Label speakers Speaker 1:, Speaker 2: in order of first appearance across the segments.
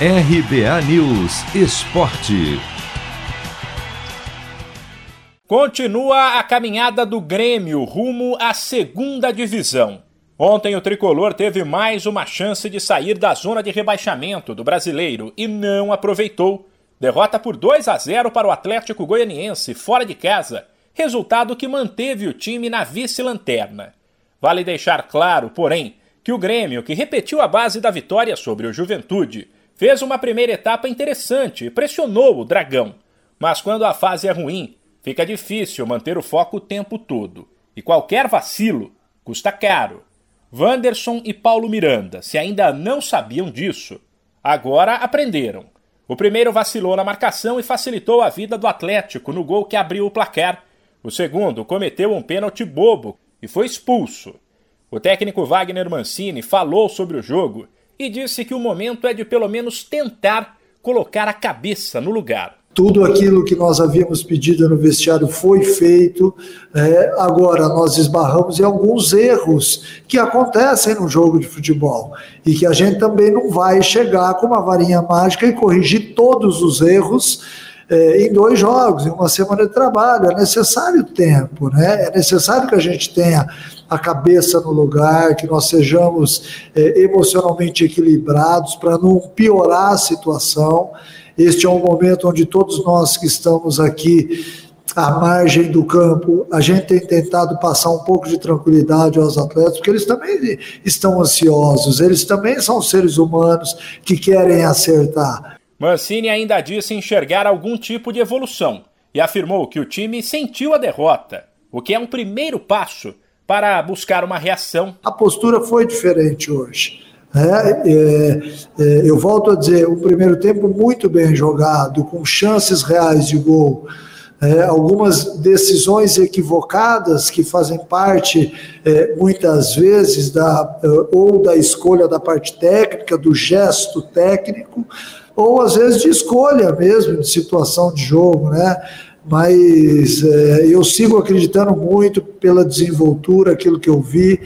Speaker 1: RBA News Esporte.
Speaker 2: Continua a caminhada do Grêmio rumo à segunda divisão. Ontem o tricolor teve mais uma chance de sair da zona de rebaixamento do brasileiro e não aproveitou. Derrota por 2 a 0 para o Atlético Goianiense, fora de casa, resultado que manteve o time na vice-lanterna. Vale deixar claro, porém, que o Grêmio, que repetiu a base da vitória sobre o Juventude, fez uma primeira etapa interessante e pressionou o Dragão. Mas quando a fase é ruim, fica difícil manter o foco o tempo todo. E qualquer vacilo custa caro. Wanderson e Paulo Miranda, se ainda não sabiam disso, agora aprenderam. O primeiro vacilou na marcação e facilitou a vida do Atlético no gol que abriu o placar. O segundo cometeu um pênalti bobo e foi expulso. O técnico Wagner Mancini falou sobre o jogo e disse que o momento é de pelo menos tentar colocar a cabeça no lugar.
Speaker 3: Tudo aquilo que nós havíamos pedido no vestiário foi feito. É, agora, nós esbarramos em alguns erros que acontecem no jogo de futebol e que a gente também não vai chegar com uma varinha mágica e corrigir todos os erros é, em dois jogos, em uma semana de trabalho. É necessário tempo, né? é necessário que a gente tenha a cabeça no lugar, que nós sejamos é, emocionalmente equilibrados para não piorar a situação. Este é um momento onde todos nós que estamos aqui à margem do campo, a gente tem tentado passar um pouco de tranquilidade aos atletas, porque eles também estão ansiosos, eles também são seres humanos que querem acertar.
Speaker 2: Mancini ainda disse enxergar algum tipo de evolução e afirmou que o time sentiu a derrota, o que é um primeiro passo para buscar uma reação.
Speaker 3: A postura foi diferente hoje. É, é, é, eu volto a dizer, o primeiro tempo muito bem jogado, com chances reais de gol. É, algumas decisões equivocadas que fazem parte, é, muitas vezes, da, é, ou da escolha da parte técnica, do gesto técnico, ou às vezes de escolha mesmo, de situação de jogo, né? mas é, eu sigo acreditando muito pela desenvoltura, aquilo que eu vi.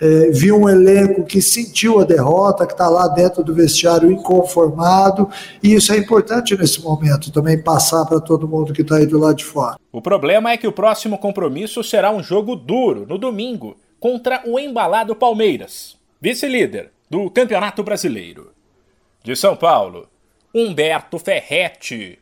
Speaker 3: É, vi um elenco que sentiu a derrota, que está lá dentro do vestiário inconformado, e isso é importante nesse momento, também passar para todo mundo que está aí do lado de fora.
Speaker 2: O problema é que o próximo compromisso será um jogo duro, no domingo, contra o embalado Palmeiras, vice-líder do Campeonato Brasileiro. De São Paulo, Humberto Ferretti.